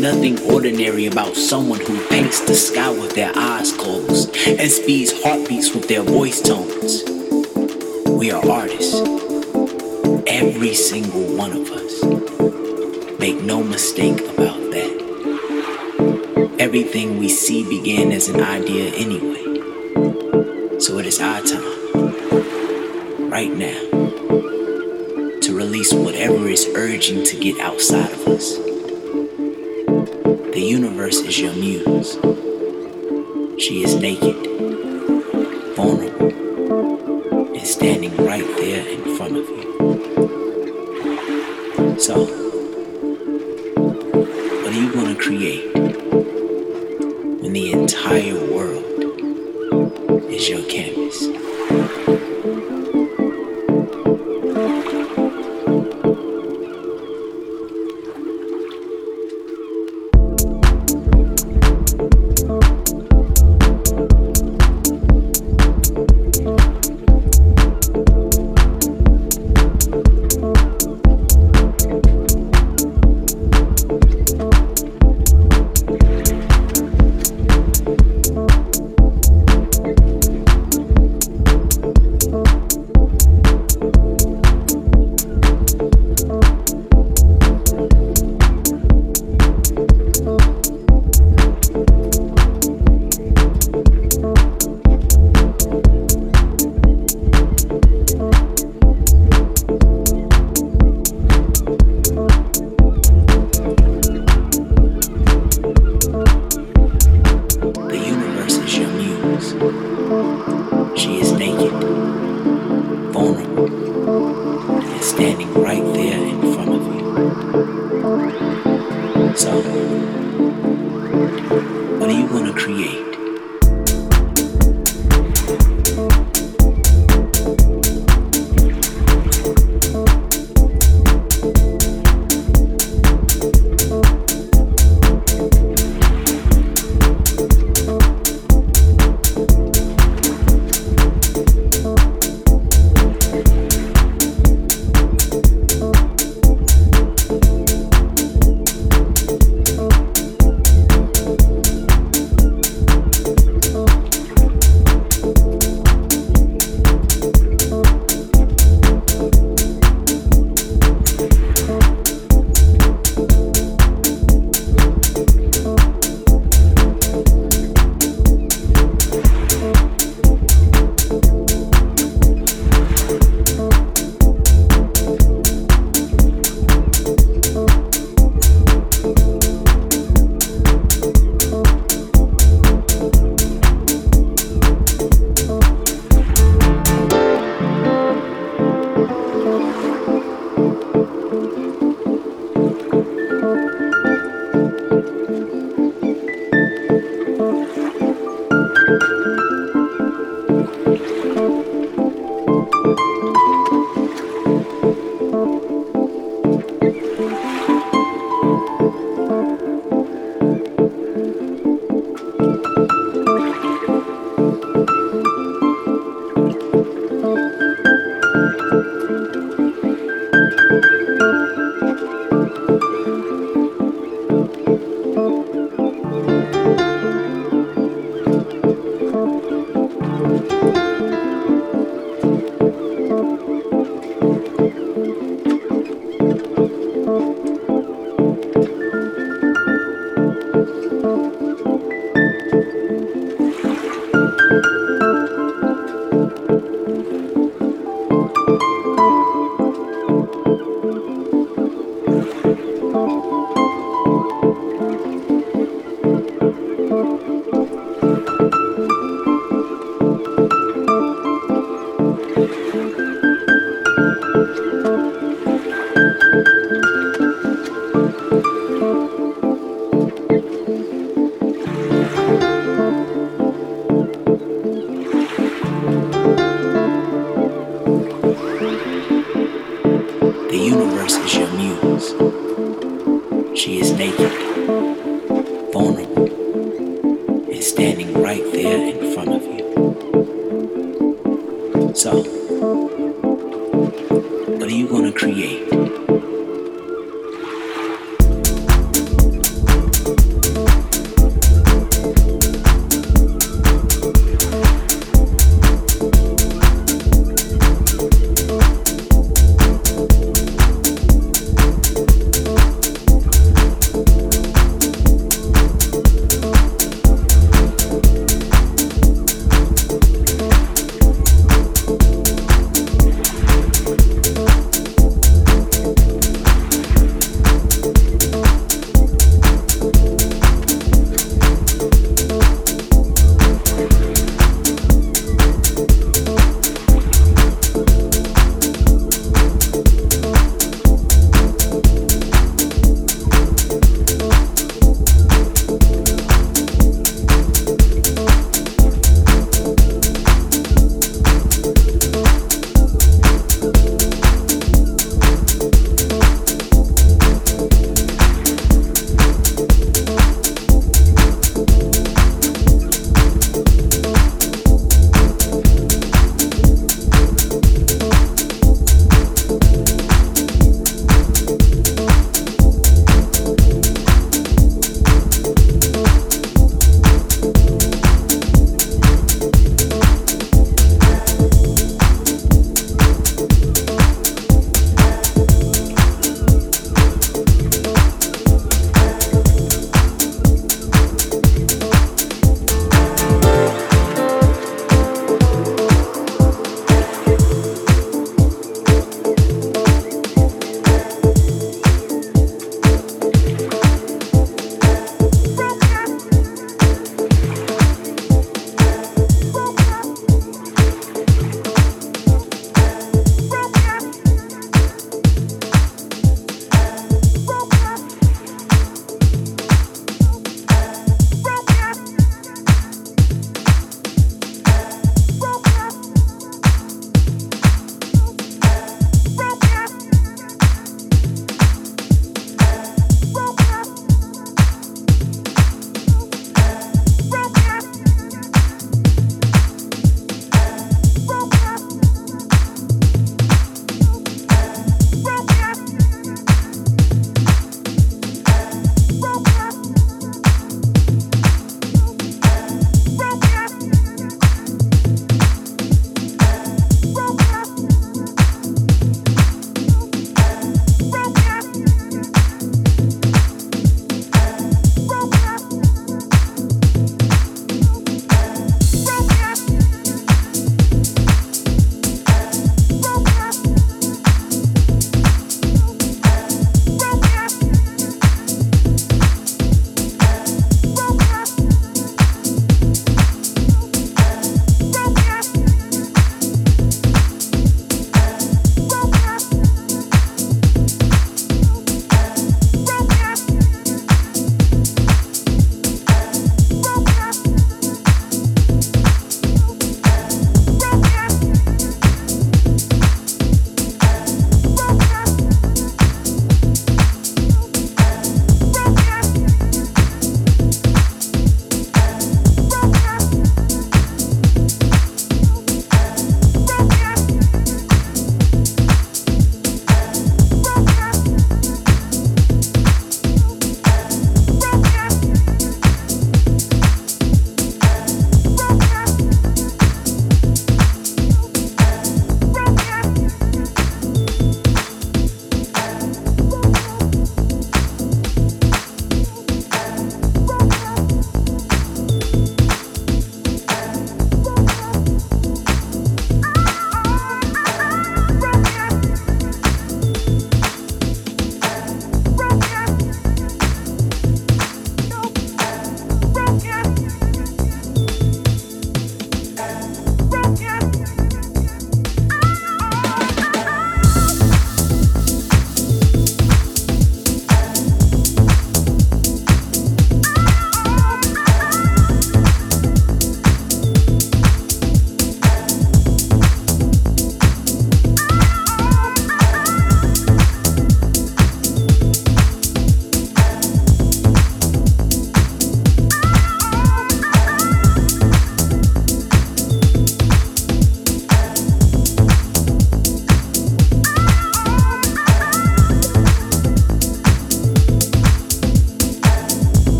nothing ordinary about someone who paints the sky with their eyes closed and speeds heartbeats with their voice tones. We are artists. Every single one of us. Make no mistake about that. Everything we see began as an idea anyway. So it is our time, right now, whatever is urging to get outside of us. The universe is your muse. She is naked.